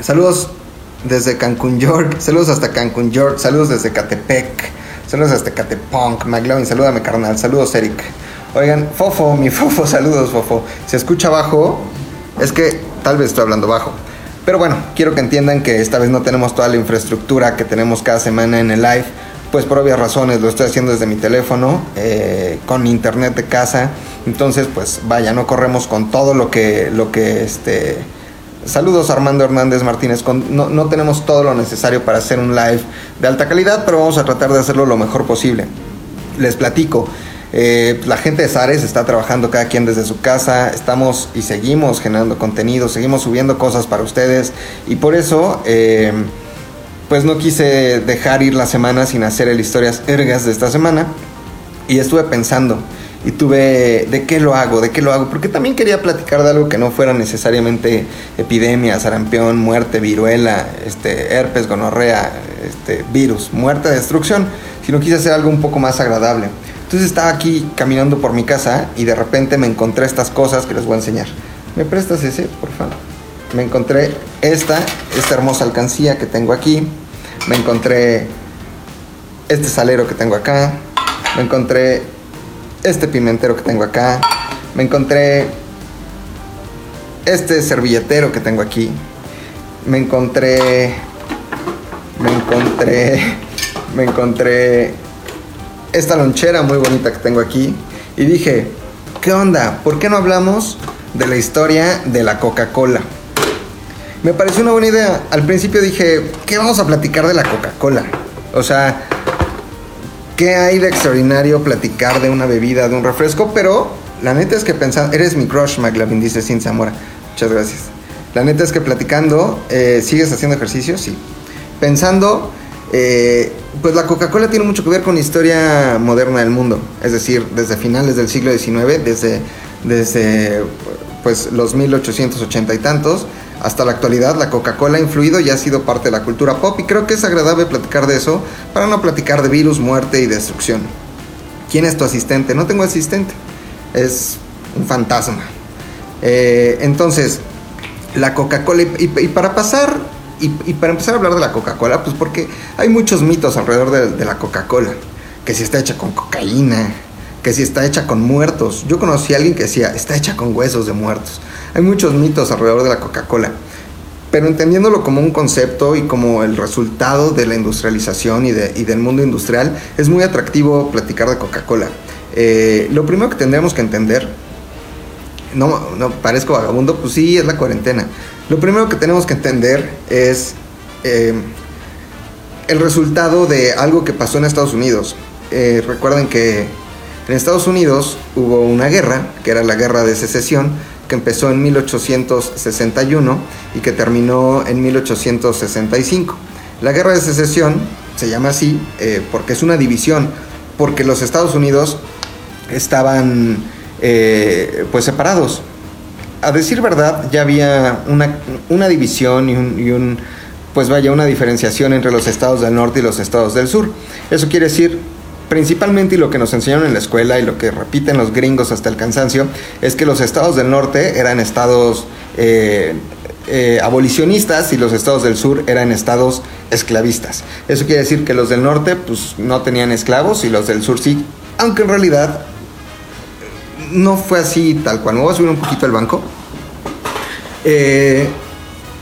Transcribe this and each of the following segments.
Saludos desde Cancún, York. Saludos hasta Cancún, York. Saludos desde Catepec. Saludos hasta Catepunk. McLovin, salúdame, carnal. Saludos, Eric. Oigan, Fofo, mi Fofo, saludos, Fofo. Se escucha bajo. Es que tal vez estoy hablando bajo. Pero bueno, quiero que entiendan que esta vez no tenemos toda la infraestructura que tenemos cada semana en el live. Pues por obvias razones lo estoy haciendo desde mi teléfono, eh, con internet de casa. Entonces, pues vaya, no corremos con todo lo que, lo que este, Saludos Armando Hernández Martínez. no, no, tenemos todo lo necesario para hacer un live de alta calidad, pero vamos a tratar de hacerlo lo mejor posible. Les platico. Eh, la gente de Sares está trabajando cada quien desde su casa. Estamos y seguimos generando contenido, seguimos subiendo cosas para ustedes. Y por eso, eh, pues no quise dejar ir la semana sin hacer el historias ergas de esta semana. Y estuve pensando y tuve de qué lo hago, de qué lo hago, porque también quería platicar de algo que no fuera necesariamente epidemia, sarampión, muerte, viruela, este, herpes, gonorrea, este, virus, muerte, destrucción, sino quise hacer algo un poco más agradable. Entonces estaba aquí caminando por mi casa y de repente me encontré estas cosas que les voy a enseñar. ¿Me prestas ese, por favor? Me encontré esta, esta hermosa alcancía que tengo aquí. Me encontré este salero que tengo acá. Me encontré este pimentero que tengo acá. Me encontré este servilletero que tengo aquí. Me encontré. Me encontré. Me encontré esta lonchera muy bonita que tengo aquí. Y dije, ¿qué onda? ¿Por qué no hablamos de la historia de la Coca-Cola? Me pareció una buena idea. Al principio dije, ¿qué vamos a platicar de la Coca-Cola? O sea, ¿Qué hay de extraordinario platicar de una bebida, de un refresco? Pero la neta es que pensando, eres mi crush, McLavin, dice Sin Zamora. Muchas gracias. La neta es que platicando, eh, ¿sigues haciendo ejercicio? Sí. Pensando, eh, pues la Coca-Cola tiene mucho que ver con la historia moderna del mundo. Es decir, desde finales del siglo XIX, desde, desde pues, los 1880 y tantos, hasta la actualidad la Coca-Cola ha influido y ha sido parte de la cultura pop y creo que es agradable platicar de eso para no platicar de virus, muerte y destrucción. ¿Quién es tu asistente? No tengo asistente, es un fantasma. Eh, entonces, la Coca-Cola, y, para pasar, y, para empezar a hablar de la Coca-Cola, pues porque hay muchos mitos alrededor de, de la Coca-Cola, que si está hecha con cocaína, que si está hecha con muertos. Yo conocí a alguien que decía, está hecha con huesos de muertos. Hay muchos mitos alrededor de la Coca-Cola, pero entendiéndolo como un concepto y como el resultado de la industrialización y, del mundo industrial, es muy atractivo platicar de Coca-Cola. Eh, lo primero que tendríamos que entender, no, no parezco vagabundo, pues sí, es la cuarentena. Lo primero que tenemos que entender es eh, el resultado de algo que pasó en Estados Unidos. Eh, recuerden que en Estados Unidos hubo una guerra, que era la guerra de secesión, que empezó en 1861 y que terminó en 1865. La guerra de secesión se llama así eh, porque es una división, porque los Estados Unidos estaban eh, pues separados. A decir verdad, ya había una, división y y un, pues vaya, una diferenciación entre los estados del norte y los estados del sur. Eso quiere decir Principalmente y lo que nos enseñaron en la escuela y lo que repiten los gringos hasta el cansancio es que los estados del norte eran estados eh, eh, abolicionistas y los estados del sur eran estados esclavistas. Eso quiere decir que los del norte pues no tenían esclavos y los del sur sí, aunque en realidad no fue así tal cual. Me voy a subir un poquito el banco. Eh,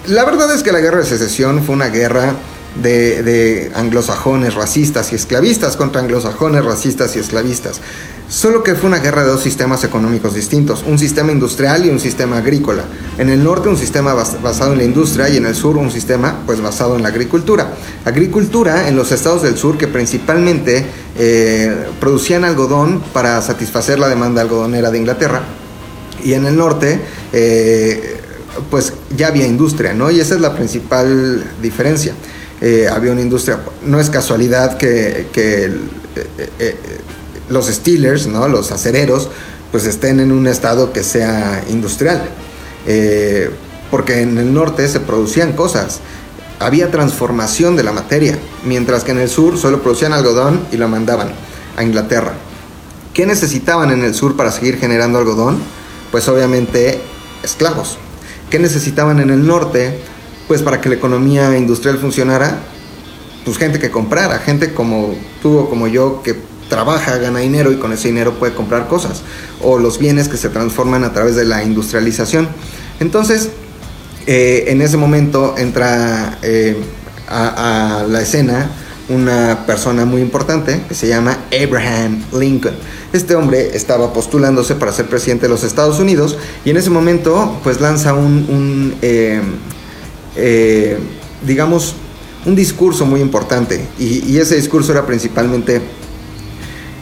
la verdad es que la guerra de secesión fue una guerra de, anglosajones racistas y esclavistas contra anglosajones racistas y esclavistas. Solo que fue una guerra de dos sistemas económicos distintos, un sistema industrial y un sistema agrícola. En el norte un sistema basado en la industria y en el sur un sistema pues basado en la agricultura. Agricultura en los estados del sur que principalmente eh, producían algodón para satisfacer la demanda algodonera de Inglaterra y en el norte eh, pues ya había industria, ¿no? Y esa es la principal diferencia. Eh, había una industria. No es casualidad que, eh, eh, los Steelers, ¿no? los acereros, pues estén en un estado que sea industrial. porque en el norte se producían cosas. Había transformación de la materia, mientras que en el sur solo producían algodón y lo mandaban a Inglaterra. ¿Qué necesitaban en el sur para seguir generando algodón? Pues obviamente esclavos. ¿Qué necesitaban en el norte? Pues para que la economía industrial funcionara, pues gente que comprara, gente como tú o como yo que trabaja, gana dinero y con ese dinero puede comprar cosas, o los bienes que se transforman a través de la industrialización. Entonces, eh, en ese momento entra eh, a, la escena una persona muy importante que se llama Abraham Lincoln. Este hombre estaba postulándose para ser presidente de los Estados Unidos y en ese momento pues lanza un, eh, digamos, un discurso muy importante y ese discurso era principalmente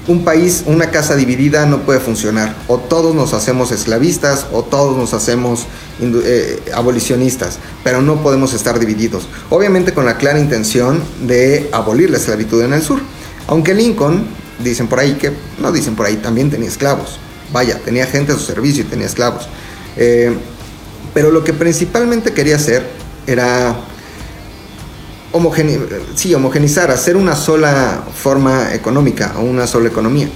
un país, una casa dividida no puede funcionar. O todos nos hacemos esclavistas o todos nos hacemos eh, abolicionistas, pero no podemos estar divididos. Obviamente con la clara intención de abolir la esclavitud en el sur. Aunque Lincoln, dicen por ahí que, no dicen por ahí, también tenía esclavos. Vaya, tenía gente a su servicio y tenía esclavos. Eh, pero lo que principalmente quería hacer era sí, homogenizar, hacer una sola forma económica o una sola economía.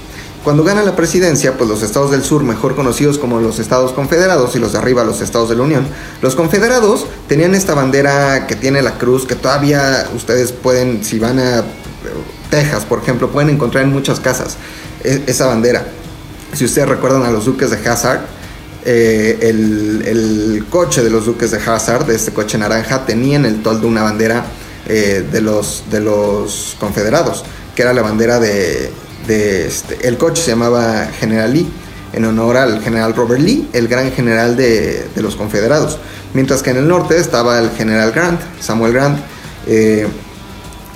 Cuando gana la presidencia, pues los estados del sur, mejor conocidos como los estados confederados y los de arriba los estados de la Unión, los confederados tenían esta bandera que tiene la cruz, que todavía ustedes pueden, si van a Texas, por ejemplo, pueden encontrar en muchas casas e, esa bandera. Si ustedes recuerdan a los duques de Hazard, eh, el, coche de los duques de Hazard, de este coche naranja, tenía en el toldo una bandera eh, de, los, de los confederados, que era la bandera de, este, el coche se llamaba General Lee, en honor al general Robert Lee, el gran general de, los confederados. Mientras que en el norte estaba el general Grant, Samuel Grant. Eh,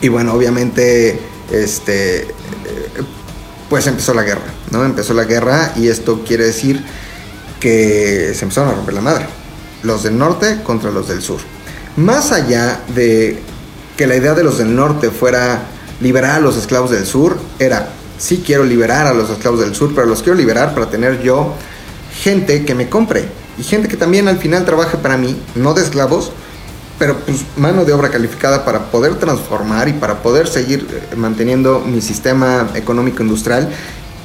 y bueno, obviamente, este, pues empezó la guerra, ¿no? Empezó la guerra y esto quiere decir que se empezaron a romper la madre. Los del norte contra los del sur. Más allá de que la idea de los del norte fuera liberar a los esclavos del sur, era, sí quiero liberar a los esclavos del sur, pero los quiero liberar para tener yo gente que me compre y gente que también al final trabaje para mí, no de esclavos, pero pues mano de obra calificada para poder transformar y para poder seguir eh, manteniendo mi sistema económico industrial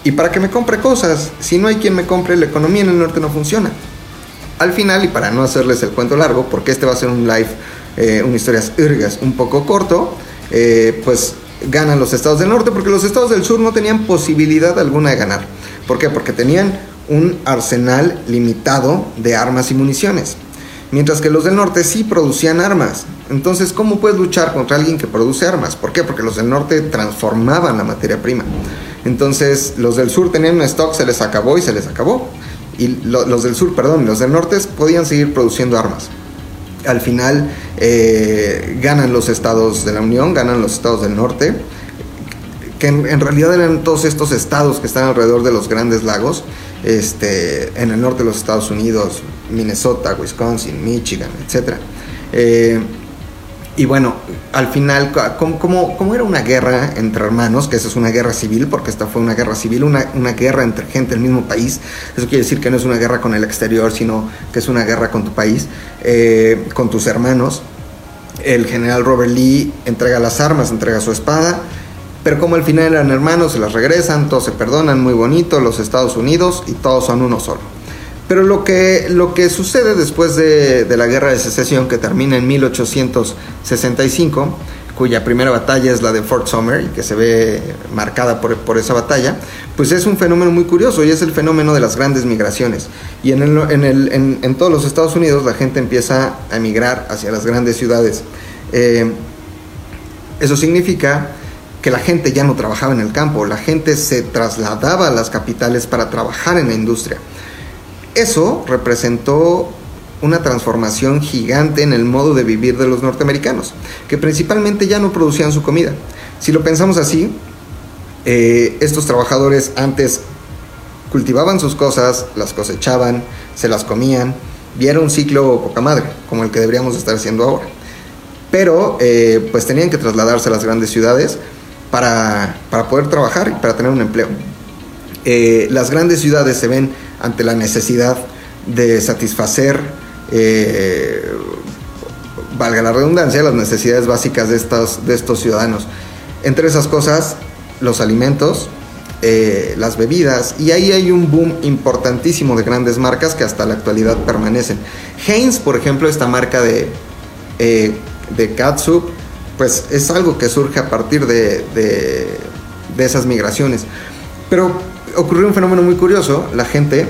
y para que me compre cosas. Si no hay quien me compre, la economía en el norte no funciona. Al final, y para no hacerles el cuento largo, porque este va a ser un live eh, una historias irgas un poco corto, eh, pues ganan los estados del norte porque los estados del sur no tenían posibilidad alguna de ganar. ¿Por qué? Porque tenían un arsenal limitado de armas y municiones. Mientras que los del norte sí producían armas. Entonces, ¿cómo puedes luchar contra alguien que produce armas? ¿Por qué? Porque los del norte transformaban la materia prima. Entonces, los del sur tenían un stock, se les acabó y se les acabó. Y los del sur, perdón, los del norte podían seguir produciendo armas al final eh, ganan los estados de la Unión, ganan los estados del norte, que en, realidad eran todos estos estados que están alrededor de los grandes lagos, este, en el norte de los Estados Unidos, Minnesota, Wisconsin, Michigan, etc. Y bueno, al final, como, era una guerra entre hermanos, que esa es una guerra civil, porque esta fue una guerra civil, una, una, guerra entre gente del mismo país, eso quiere decir que no es una guerra con el exterior, sino que es una guerra con tu país, eh, con tus hermanos. El general Robert Lee entrega las armas, entrega su espada, pero como al final eran hermanos, se las regresan, todos se perdonan, muy bonito, los Estados Unidos, y todos son uno solo. Pero lo que, lo que sucede después de, la guerra de secesión, que termina en 1865, cuya primera batalla es la de Fort Summer y que se ve marcada por, por, esa batalla, pues es un fenómeno muy curioso y es el fenómeno de las grandes migraciones. Y en, el, en, el, en, todos los Estados Unidos la gente empieza a emigrar hacia las grandes ciudades. Eh, eso significa que la gente ya no trabajaba en el campo, la gente se trasladaba a las capitales para trabajar en la industria. Eso representó una transformación gigante en el modo de vivir de los norteamericanos, que principalmente ya no producían su comida. Si lo pensamos así, eh, estos trabajadores antes cultivaban sus cosas, las cosechaban, se las comían, y un ciclo poca madre, como el que deberíamos estar haciendo ahora. Pero eh, pues tenían que trasladarse a las grandes ciudades para, poder trabajar y para tener un empleo. Eh, las grandes ciudades se ven ante la necesidad de satisfacer, eh, valga la redundancia, las necesidades básicas de estos, de estos ciudadanos. Entre esas cosas, los alimentos, eh, las bebidas, y ahí hay un boom importantísimo de grandes marcas que hasta la actualidad permanecen. Heinz, por ejemplo, esta marca de, eh, de catsup, pues es algo que surge a partir de, de, esas migraciones. Pero ocurrió un fenómeno muy curioso, la gente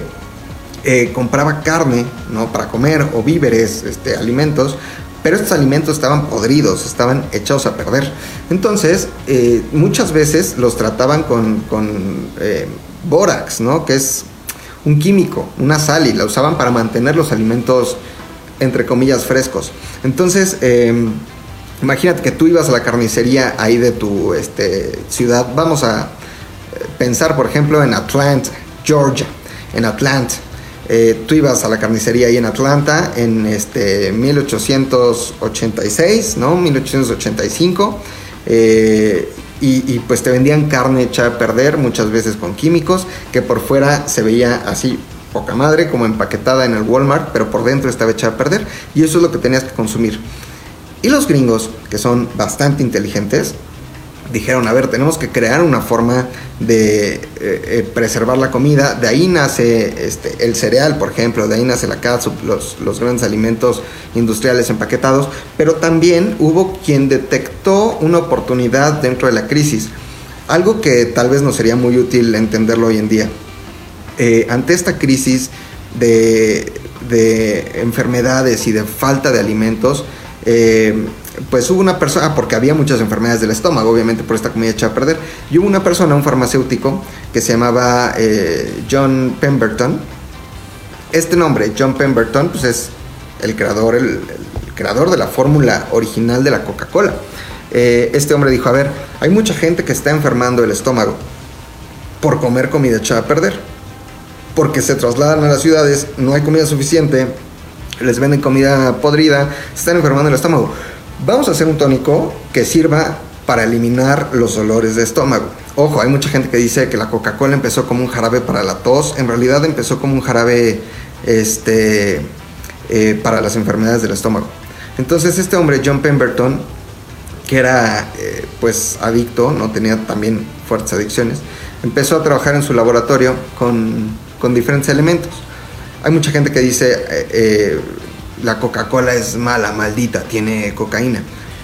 eh, compraba carne ¿no? para comer o víveres, este, alimentos, pero estos alimentos estaban podridos, estaban echados a perder. Entonces, eh, muchas veces los trataban con, con eh, bórax, ¿no? que es un químico, una sal, y la usaban para mantener los alimentos, entre comillas, frescos. Entonces, em, imagínate que tú ibas a la carnicería ahí de tu este, ciudad. Vamos a pensar, por ejemplo, en Atlanta, Georgia, en Atlanta. Eh, tú ibas a la carnicería ahí en Atlanta en este 1886, ¿no? 1885. Eh, y, y, pues te vendían carne hecha a perder, muchas veces con químicos, que por fuera se veía así poca madre, como empaquetada en el Walmart, pero por dentro estaba hecha a perder. Y eso es lo que tenías que consumir. Y los gringos, que son bastante inteligentes, dijeron, a ver, tenemos que crear una forma de eh, eh, preservar la comida. De ahí nace este, el cereal, por ejemplo, de ahí nace la catsup, los, los grandes alimentos industriales empaquetados. Pero también hubo quien detectó una oportunidad dentro de la crisis. Algo que tal vez no sería muy útil entenderlo hoy en día. Eh, ante esta crisis de, de, enfermedades y de falta de alimentos, pues hubo una persona, porque había muchas enfermedades del estómago, obviamente por esta comida hecha a perder, y hubo una persona, un farmacéutico, que se llamaba eh, John Pemberton. Este nombre, John Pemberton, pues es el creador, el, creador de la fórmula original de la Coca-Cola. Eh, este hombre dijo, a ver, hay mucha gente que está enfermando el estómago por comer comida hecha a perder, porque se trasladan a las ciudades, no hay comida suficiente, les venden comida podrida, se están enfermando el estómago Vamos a hacer un tónico que sirva para eliminar los dolores de estómago. Ojo, hay mucha gente que dice que la Coca-Cola empezó como un jarabe para la tos, en realidad empezó como un jarabe este, eh, para las enfermedades del estómago. Entonces este hombre, John Pemberton, que era eh, pues adicto, no tenía también fuertes adicciones, empezó a trabajar en su laboratorio con, diferentes elementos. Hay mucha gente que dice, eh, la Coca-Cola es mala, maldita, tiene cocaína.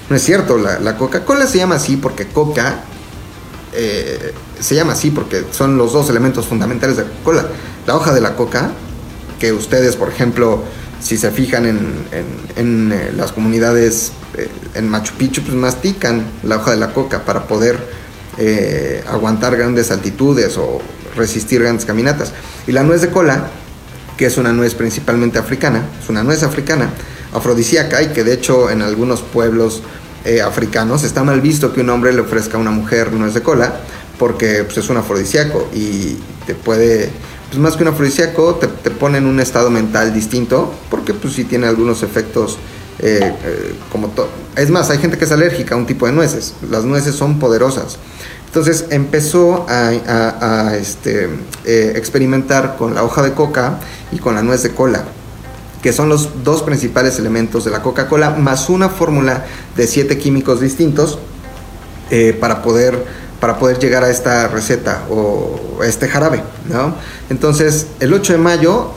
No es cierto, la, Coca-Cola se llama así porque Coca eh, se llama así porque son los dos elementos fundamentales de la Coca-Cola. La hoja de la coca, que ustedes, por ejemplo, si se fijan en, eh, las comunidades eh, en Machu Picchu, pues mastican la hoja de la coca para poder aguantar grandes altitudes o resistir grandes caminatas. Y la nuez de cola que es una nuez principalmente africana, es una nuez africana, afrodisíaca y que de hecho en algunos pueblos eh, africanos está mal visto que un hombre le ofrezca a una mujer nuez de cola porque pues, es un afrodisíaco y te puede, pues más que un afrodisíaco, te, te pone en un estado mental distinto porque pues sí tiene algunos efectos eh, eh, como todo. Es más, hay gente que es alérgica a un tipo de nueces. Las nueces son poderosas. Entonces empezó a, este, eh, experimentar con la hoja de coca y con la nuez de cola, que son los dos principales elementos de la Coca-Cola, más una fórmula de siete químicos distintos eh, para, poder, para poder llegar a esta receta o a este jarabe. Entonces, el 8 de mayo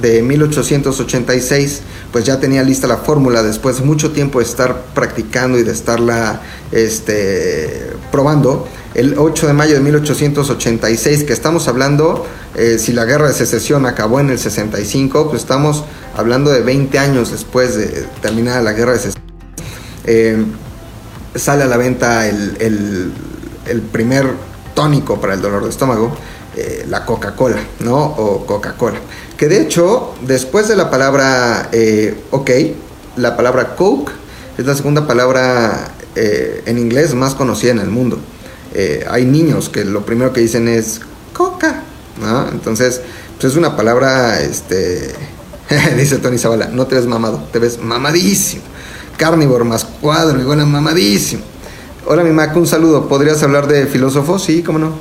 de 1886, pues ya tenía lista la fórmula después de mucho tiempo de estar practicando y de estarla este, probando el 8 de mayo de 1886, que estamos hablando, eh, si la guerra de secesión acabó en el 65, pues estamos hablando de 20 años después de terminar la guerra de secesión. Eh, sale a la venta el, primer tónico para el dolor de estómago, eh, la Coca-Cola, ¿no? O Coca-Cola. Que de hecho, después de la palabra ok, la palabra Coke es la segunda palabra en inglés más conocida en el mundo. Eh, hay niños que lo primero que dicen es coca. Entonces, pues es una palabra, este, dice Tony Zavala, no te ves mamado, te ves mamadísimo. Carnívoro más cuadro, igual mamadísimo. Hola mi Mac, un saludo. ¿Podrías hablar de filósofos? Sí, cómo no.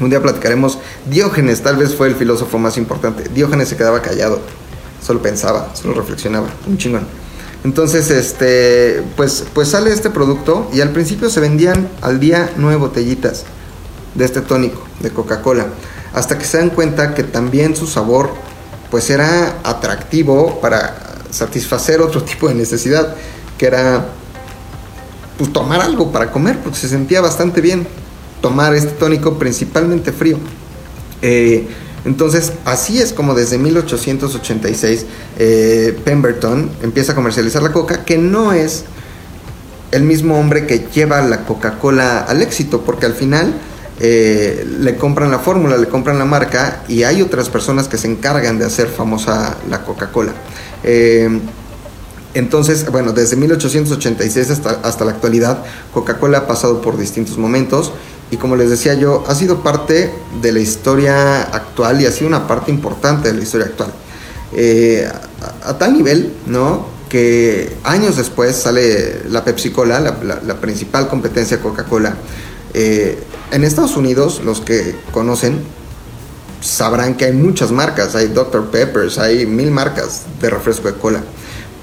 Un día platicaremos. Diógenes tal vez fue el filósofo más importante. Diógenes se quedaba callado, solo pensaba, solo reflexionaba. Un chingón. Entonces, este, pues, pues sale este producto y al principio se vendían al día nueve botellitas de este tónico de Coca-Cola, hasta que se dan cuenta que también su sabor pues era atractivo para satisfacer otro tipo de necesidad, que era pues, tomar algo para comer, porque se sentía bastante bien tomar este tónico principalmente frío. Eh, entonces, así es como desde 1886 eh, Pemberton empieza a comercializar la coca, que no es el mismo hombre que lleva la Coca-Cola al éxito, porque al final eh, le compran la fórmula, le compran la marca y hay otras personas que se encargan de hacer famosa la Coca-Cola. Eh, entonces, bueno, desde 1886 hasta, hasta la actualidad, Coca-Cola ha pasado por distintos momentos y como les decía yo, ha sido parte de la historia actual y ha sido una parte importante de la historia actual. Eh, a, tal nivel, ¿no? Que años después sale la Pepsi Cola, la, principal competencia Coca-Cola. Eh, en Estados Unidos, los que conocen sabrán que hay muchas marcas, hay Dr. Peppers, hay mil marcas de refresco de cola.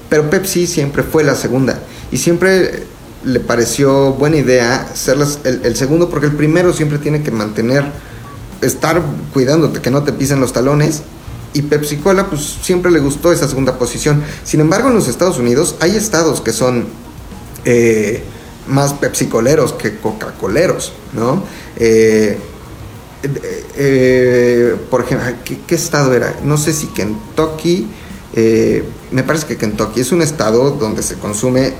Pero Pepsi siempre fue la segunda y siempre le pareció buena idea ser el, segundo porque el primero siempre tiene que mantener, estar cuidándote que no te pisen los talones. Y Pepsi Cola pues siempre le gustó esa segunda posición. Sin embargo en los Estados Unidos hay estados que son eh, más pepsicoleros que coca-coleros, ¿no? Eh, eh, por ejemplo, ¿qué, estado era? No sé si Kentucky, me parece que Kentucky es un estado donde se consume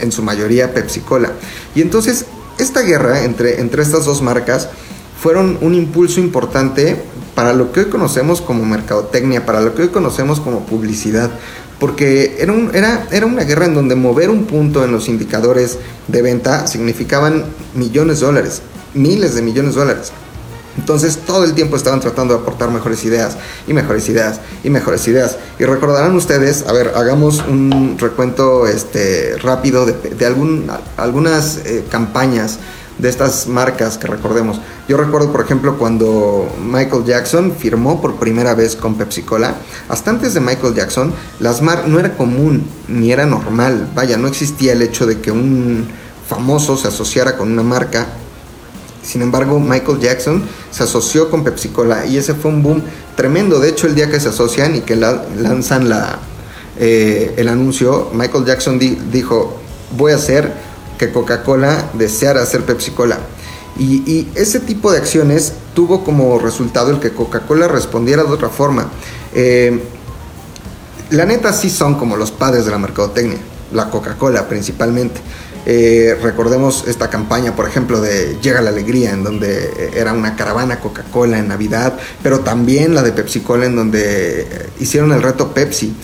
en su mayoría Pepsi Cola. Y entonces esta guerra entre, entre estas dos marcas fueron un impulso importante para lo que hoy conocemos como mercadotecnia, para lo que hoy conocemos como publicidad, porque era, un, era, era una guerra en donde mover un punto en los indicadores de venta significaban millones de dólares, miles de millones de dólares. Entonces todo el tiempo estaban tratando de aportar mejores ideas y mejores ideas y mejores ideas. Y recordarán ustedes, a ver, hagamos un recuento este, rápido de, algún, algunas eh, campañas de estas marcas que recordemos. Yo recuerdo, por ejemplo, cuando Michael Jackson firmó por primera vez con Pepsi Cola. Hasta antes de Michael Jackson, las mar no era común ni era normal. Vaya, no existía el hecho de que un famoso se asociara con una marca sin embargo, Michael Jackson se asoció con Pepsi Cola y ese fue un boom tremendo. De hecho, el día que se asocian y que lanzan la, eh, el anuncio, Michael Jackson dijo, voy a hacer que Coca-Cola deseara hacer Pepsi Cola. Y, ese tipo de acciones tuvo como resultado el que Coca-Cola respondiera de otra forma. Eh, la neta sí son como los padres de la mercadotecnia, la Coca-Cola principalmente. Eh, recordemos esta campaña, por ejemplo, de Llega la Alegría, en donde era una caravana Coca-Cola en Navidad, pero también la de Pepsi Cola, en donde hicieron el reto Pepsi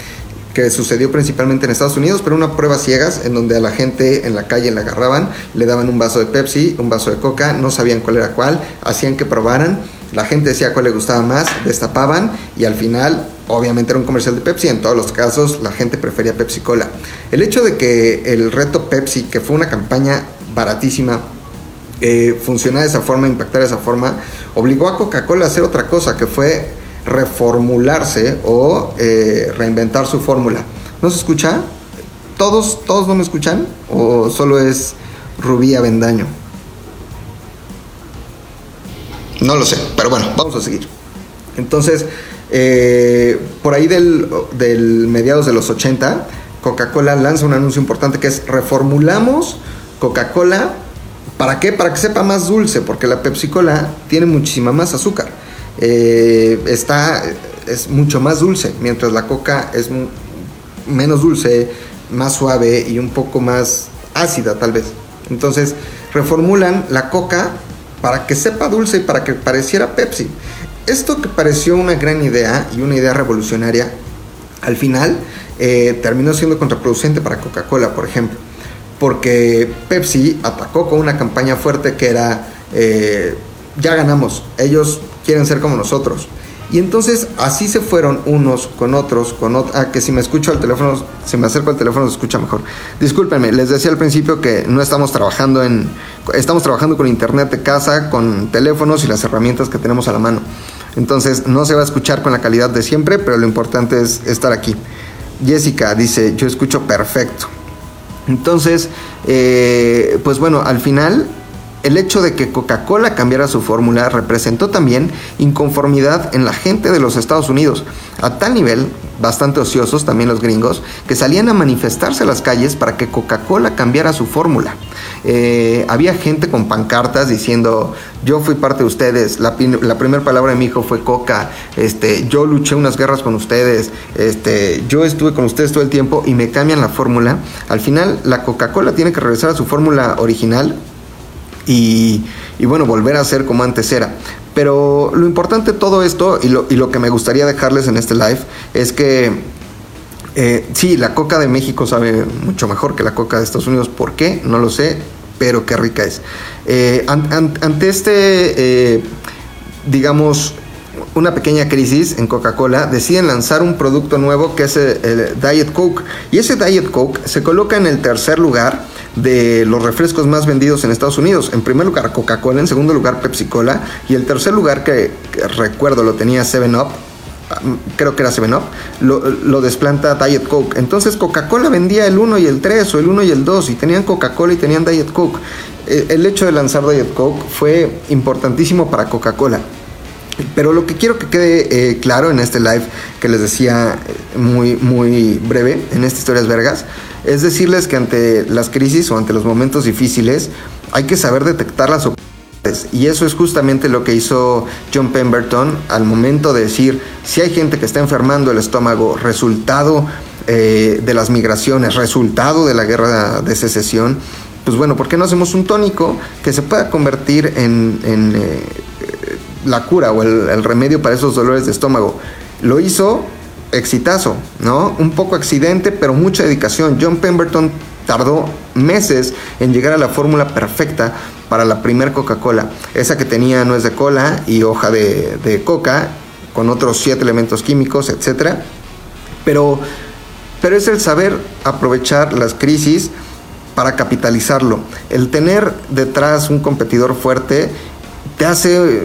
que sucedió principalmente en Estados Unidos, pero una prueba ciegas en donde a la gente en la calle le agarraban, le daban un vaso de Pepsi, un vaso de Coca, no sabían cuál era cuál, hacían que probaran, la gente decía cuál le gustaba más, destapaban y al final obviamente era un comercial de Pepsi, en todos los casos la gente prefería Pepsi Cola. El hecho de que el reto Pepsi, que fue una campaña baratísima, eh, funcionara de esa forma, impactara de esa forma, obligó a Coca-Cola a hacer otra cosa, que fue reformularse o eh, reinventar su fórmula. ¿No se escucha? ¿Todos, ¿Todos no me escuchan? ¿O solo es Rubí Avendaño? No lo sé, pero bueno, vamos a seguir. Entonces, eh, por ahí del, mediados de los 80, Coca-Cola lanza un anuncio importante que es reformulamos Coca-Cola. ¿Para qué? Para que sepa más dulce, porque la Pepsi-Cola tiene muchísima más azúcar. Eh, está, es mucho más dulce, mientras la Coca es menos dulce, más suave y un poco más ácida tal vez. Entonces reformulan la Coca para que sepa dulce y para que pareciera Pepsi. Esto que pareció una gran idea y una idea revolucionaria, al final eh, terminó siendo contraproducente para Coca-Cola, por ejemplo, porque Pepsi atacó con una campaña fuerte que era, eh, ya ganamos, ellos quieren ser como nosotros. Y entonces así se fueron unos con otros, con otros. Ah, que si me escucho al teléfono, si me acerco al teléfono se escucha mejor. Discúlpenme, les decía al principio que no estamos trabajando en. Estamos trabajando con internet de casa, con teléfonos y las herramientas que tenemos a la mano. Entonces no se va a escuchar con la calidad de siempre, pero lo importante es estar aquí. Jessica dice, yo escucho perfecto. Entonces, eh, pues bueno, al final el hecho de que Coca-Cola cambiara su fórmula representó también inconformidad en la gente de los Estados Unidos, a tal nivel bastante ociosos, también los gringos, que salían a manifestarse a las calles para que Coca-Cola cambiara su fórmula. Eh, había gente con pancartas diciendo, yo fui parte de ustedes, la, primera palabra de mi hijo fue Coca, este, yo luché unas guerras con ustedes, este, yo estuve con ustedes todo el tiempo y me cambian la fórmula. Al final la Coca-Cola tiene que regresar a su fórmula original y, bueno, volver a ser como antes era. Pero lo importante de todo esto y lo, y lo que me gustaría dejarles en este live es que eh, sí, la coca de México sabe mucho mejor que la coca de Estados Unidos. ¿Por qué? No lo sé, pero qué rica es. Eh, ante este, eh, digamos, una pequeña crisis en Coca-Cola, deciden lanzar un producto nuevo que es el, Diet Coke. Y ese Diet Coke se coloca en el tercer lugar de los refrescos más vendidos en Estados Unidos. En primer lugar Coca-Cola, en segundo lugar Pepsi-Cola y el tercer lugar que, recuerdo lo tenía 7-Up creo que era 7-Up, lo, desplanta Diet Coke. Entonces Coca-Cola vendía el 1 y el 3 o el 1 y el 2 y tenían Coca-Cola y tenían Diet Coke. E, el hecho de lanzar Diet Coke fue importantísimo para Coca-Cola. Pero lo que quiero que quede eh, claro en este live que les decía eh, muy, muy breve en estas historias vergas, es decirles que ante las crisis o ante los momentos difíciles hay que saber detectar las oportunidades y eso es justamente lo que hizo John Pemberton al momento de decir, si hay gente que está enfermando el estómago, resultado eh, de las migraciones, resultado de la guerra de secesión, pues bueno, ¿por qué no hacemos un tónico que se pueda convertir en, eh, la cura o el remedio para esos dolores de estómago? Lo hizo exitazo, ¿no? Un poco accidente, pero mucha dedicación. John Pemberton tardó meses en llegar a la fórmula perfecta para la primer Coca-Cola, esa que tenía nuez de cola y hoja de, coca, con otros siete elementos químicos, etc. Pero, pero es el saber aprovechar las crisis para capitalizarlo. El tener detrás un competidor fuerte te hace,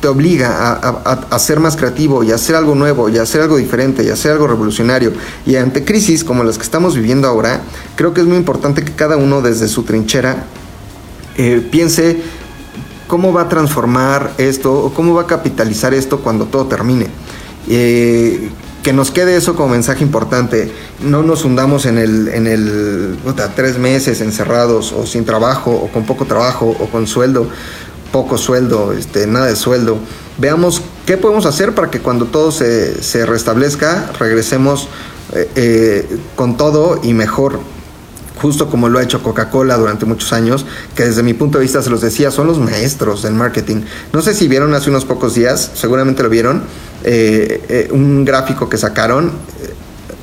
te obliga a, ser más creativo y a hacer algo nuevo y a hacer algo diferente y a hacer algo revolucionario. Y ante crisis como las que estamos viviendo ahora, creo que es muy importante que cada uno desde su trinchera eh, piense cómo va a transformar esto o cómo va a capitalizar esto cuando todo termine. Eh, que nos quede eso como mensaje importante. No nos hundamos en el, en el tres meses encerrados o sin trabajo o con poco trabajo o con sueldo, poco sueldo, este, nada de sueldo. Veamos qué podemos hacer para que cuando todo se, se restablezca regresemos eh, con todo y mejor justo como lo ha hecho Coca-Cola durante muchos años, que desde mi punto de vista se los decía, son los maestros del marketing. No sé si vieron hace unos pocos días, seguramente lo vieron, eh, eh, un gráfico que sacaron.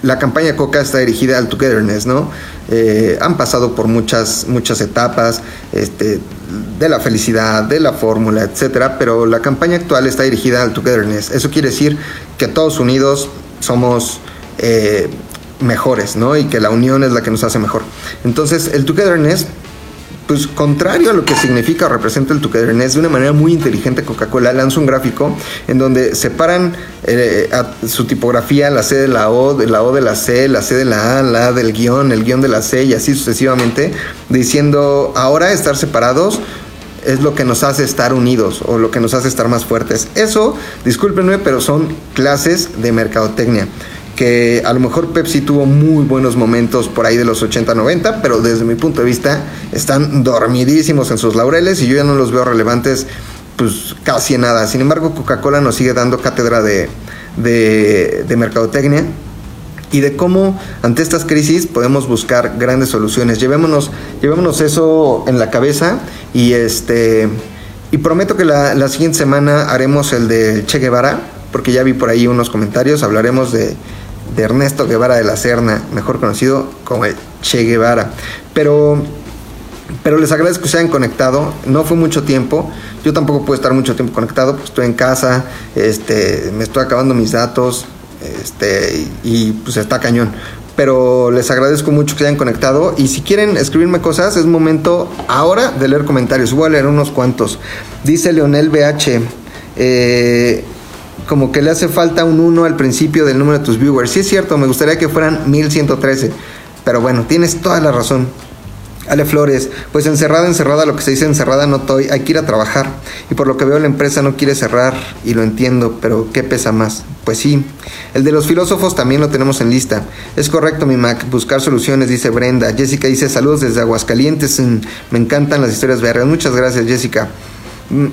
La campaña Coca está dirigida al togetherness, ¿no? Eh, han pasado por muchas, muchas etapas este, de la felicidad, de la fórmula, etcétera, pero la campaña actual está dirigida al togetherness. Eso quiere decir que todos unidos somos mejores, ¿no? Y que la unión es la que nos hace mejor. Entonces, el togetherness, pues contrario a lo que significa o representa el togetherness, de una manera muy inteligente Coca-Cola lanza un gráfico en donde separan eh, su tipografía, la C de la O, de la O de la C, la C de la A, la A del guion, el guion de la C y así sucesivamente, diciendo, ahora estar separados es lo que nos hace estar unidos o lo que nos hace estar más fuertes. Eso, discúlpenme, pero son clases de mercadotecnia que a lo mejor Pepsi tuvo muy buenos momentos por ahí de los 80-90, pero desde mi punto de vista están dormidísimos en sus laureles y yo ya no los veo relevantes pues casi nada. Sin embargo, Coca-Cola nos sigue dando cátedra de, de, mercadotecnia y de cómo ante estas crisis podemos buscar grandes soluciones. Llevémonos, llevémonos eso en la cabeza y este y prometo que la, la siguiente semana haremos el de Che Guevara, porque ya vi por ahí unos comentarios, hablaremos de, de Ernesto Guevara de la Serna, mejor conocido como Che Guevara. Pero, pero les agradezco que se hayan conectado. No fue mucho tiempo. Yo tampoco puedo estar mucho tiempo conectado, pues estoy en casa, este, me estoy acabando mis datos, este, y pues está cañón. Pero les agradezco mucho que se hayan conectado. Y si quieren escribirme cosas, es momento ahora de leer comentarios. Voy a leer unos cuantos. Dice Leonel BH. Eh, como que le hace falta un 1 al principio del número de tus viewers. Sí es cierto, me gustaría que fueran 1113. Pero bueno, tienes toda la razón. Ale Flores, pues encerrada, encerrada, lo que se dice encerrada no estoy, hay que ir a trabajar. Y por lo que veo la empresa no quiere cerrar y lo entiendo, pero ¿qué pesa más? Pues sí, el de los filósofos también lo tenemos en lista. Es correcto, mi Mac, buscar soluciones, dice Brenda. Jessica dice saludos desde Aguascalientes, mm, me encantan las historias vergas. Muchas gracias, Jessica. Mm,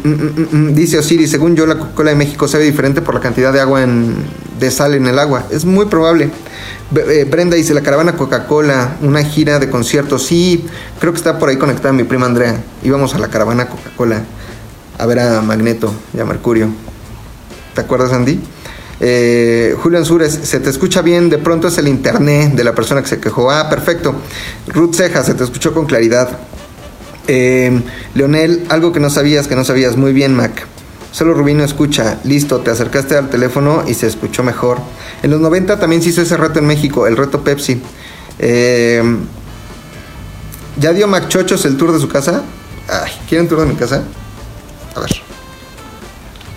mm, dice Osiris, según yo la Coca-Cola de México se ve diferente por la cantidad de agua en, de sal en el agua. Es muy probable. Eh, Brenda dice, la caravana Coca-Cola, una gira de conciertos. Sí, creo que está por ahí conectada mi prima Andrea. Íbamos a la caravana Coca-Cola a ver a Magneto y a Mercurio. ¿Te acuerdas, Andy? Eh, Julián Sures, se te escucha bien, de pronto es el internet de la persona que se quejó. Ah, perfecto. Ruth Ceja, se te escuchó con claridad. Eh, Leonel, algo que no sabías, que no sabías. Muy bien, Mac. Solo Rubino escucha. Listo, te acercaste al teléfono y se escuchó mejor. En los 90 también se hizo ese reto en México, el reto Pepsi. Eh, ¿Ya dio Mac Chochos el tour de su casa? Ay, ¿quieren tour de mi casa? A ver.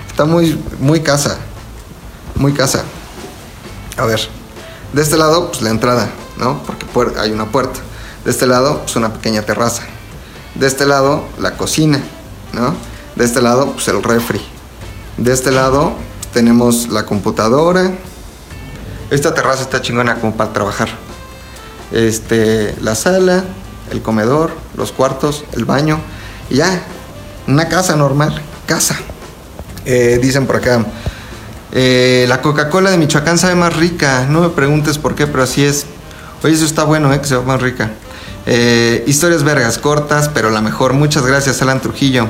Está muy, muy casa. Muy casa. A ver. De este lado, pues la entrada, ¿no? Porque hay una puerta. De este lado, pues una pequeña terraza. De este lado, la cocina, ¿no? De este lado, pues el refri. De este lado, tenemos la computadora. Esta terraza está chingona como para trabajar. Este, la sala, el comedor, los cuartos, el baño. Y ya, una casa normal, casa. Eh, dicen por acá, eh, la Coca-Cola de Michoacán sabe más rica. No me preguntes por qué, pero así es. Oye, eso está bueno, ¿eh? Que sea más rica. Eh, historias vergas cortas, pero la mejor. Muchas gracias, Alan Trujillo.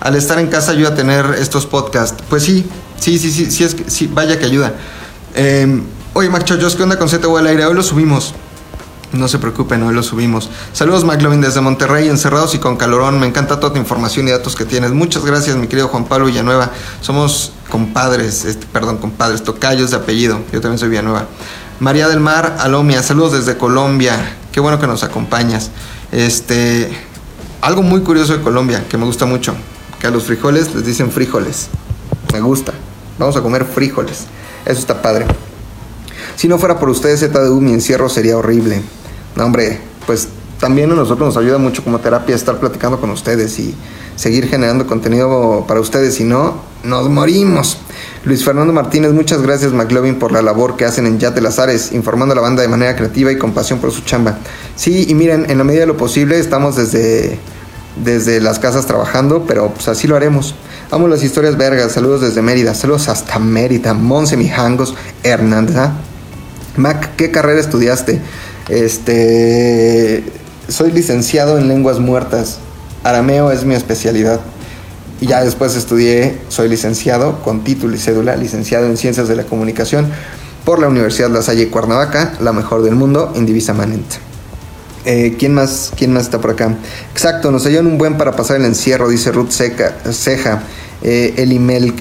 Al estar en casa ayuda a tener estos podcasts. Pues sí, sí, sí, sí, sí, es que, sí vaya que ayuda. Eh, oye, Chochos, ¿qué onda con ZW al aire? Hoy lo subimos. No se preocupen, hoy lo subimos. Saludos, McLovin, desde Monterrey, encerrados y con calorón. Me encanta toda tu información y datos que tienes. Muchas gracias, mi querido Juan Pablo Villanueva. Somos compadres, este, perdón, compadres, tocayos de apellido. Yo también soy Villanueva. María del Mar, Alomia, saludos desde Colombia. Qué bueno que nos acompañas. Este, algo muy curioso de Colombia que me gusta mucho, que a los frijoles les dicen frijoles. Me gusta. Vamos a comer frijoles. Eso está padre. Si no fuera por ustedes, ZDU, mi encierro sería horrible. No, hombre, pues también a nosotros nos ayuda mucho como terapia estar platicando con ustedes y seguir generando contenido para ustedes. Si no, nos morimos. Luis Fernando Martínez, muchas gracias McLovin por la labor que hacen en Yate Lazares, informando a la banda de manera creativa y con pasión por su chamba. Sí, y miren, en la medida de lo posible estamos desde, desde las casas trabajando, pero pues así lo haremos. Amo las historias vergas, saludos desde Mérida, saludos hasta Mérida, Monse Mijangos, Hernández. ¿ah? Mac, ¿qué carrera estudiaste? Este, soy licenciado en lenguas muertas. Arameo es mi especialidad. Y ya después estudié, soy licenciado con título y cédula, licenciado en Ciencias de la Comunicación por la Universidad La Salle Cuernavaca, la mejor del mundo, indivisamente. Eh, ¿quién, más, ¿Quién más está por acá? Exacto, nos hallan un buen para pasar el encierro, dice Ruth Seca, Ceja. Eh, Elimel,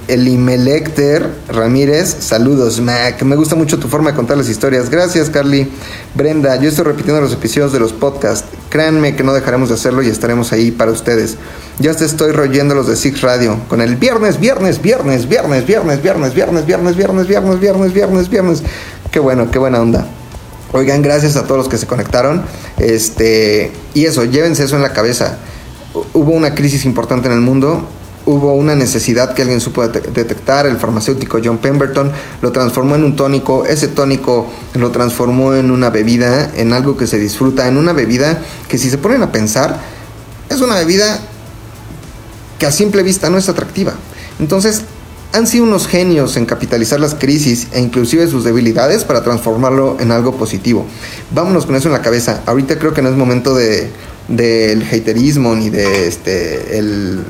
Ramírez, saludos, Mac. Me gusta mucho tu forma de contar las historias. Gracias, Carly. Brenda, yo estoy repitiendo los episodios de los podcasts. Créanme que no dejaremos de hacerlo y estaremos ahí para ustedes. Ya te estoy royendo los de Six Radio con el viernes, viernes, viernes, viernes, viernes, viernes, viernes, viernes, viernes, viernes, viernes, viernes, viernes. Qué bueno, qué buena onda. Oigan, gracias a todos los que se conectaron. Este, y eso, llévense eso en la cabeza. Hubo una crisis importante en el mundo hubo una necesidad que alguien supo detectar, el farmacéutico John Pemberton lo transformó en un tónico, ese tónico lo transformó en una bebida, en algo que se disfruta, en una bebida que si se ponen a pensar, es una bebida que a simple vista no es atractiva. Entonces, han sido unos genios en capitalizar las crisis e inclusive sus debilidades para transformarlo en algo positivo. Vámonos con eso en la cabeza. Ahorita creo que no es momento de del haterismo ni de este el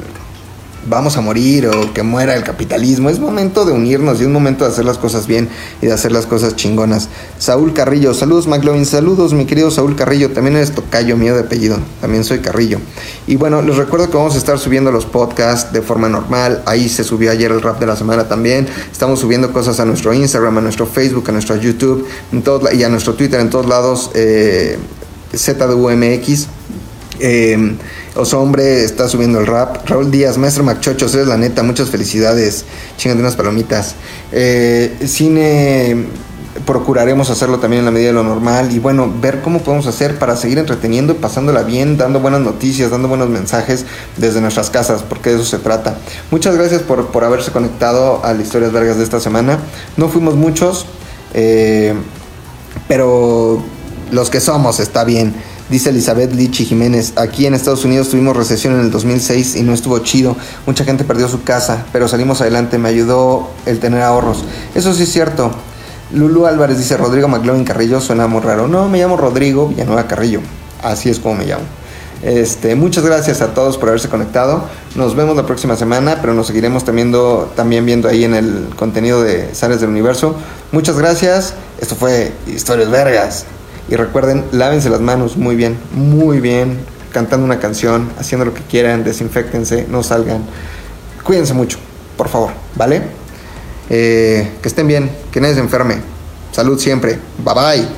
vamos a morir o que muera el capitalismo. Es momento de unirnos y es momento de hacer las cosas bien y de hacer las cosas chingonas. Saúl Carrillo, saludos McLovin, saludos mi querido Saúl Carrillo, también eres tocayo mío de apellido, también soy Carrillo. Y bueno, les recuerdo que vamos a estar subiendo los podcasts de forma normal, ahí se subió ayer el rap de la semana también, estamos subiendo cosas a nuestro Instagram, a nuestro Facebook, a nuestro YouTube en y a nuestro Twitter en todos lados, eh, ZDUMX. Eh, Oso Hombre está subiendo el rap. Raúl Díaz, maestro Machochos, eres la neta, muchas felicidades. Chingan de unas palomitas. Eh, cine procuraremos hacerlo también en la medida de lo normal y bueno, ver cómo podemos hacer para seguir entreteniendo y pasándola bien, dando buenas noticias, dando buenos mensajes desde nuestras casas, porque de eso se trata. Muchas gracias por, por haberse conectado a las historias vergas de esta semana. No fuimos muchos, eh, pero los que somos está bien. Dice Elizabeth Lichi Jiménez, aquí en Estados Unidos tuvimos recesión en el 2006 y no estuvo chido. Mucha gente perdió su casa, pero salimos adelante. Me ayudó el tener ahorros. Eso sí es cierto. Lulu Álvarez dice, Rodrigo McLovin Carrillo suena muy raro. No, me llamo Rodrigo Villanueva Carrillo. Así es como me llamo. Este, muchas gracias a todos por haberse conectado. Nos vemos la próxima semana, pero nos seguiremos también, también viendo ahí en el contenido de Sales del Universo. Muchas gracias. Esto fue Historias Vergas. Y recuerden, lávense las manos muy bien, muy bien, cantando una canción, haciendo lo que quieran, desinfectense, no salgan. Cuídense mucho, por favor, ¿vale? Eh, que estén bien, que nadie se enferme. Salud siempre. Bye bye.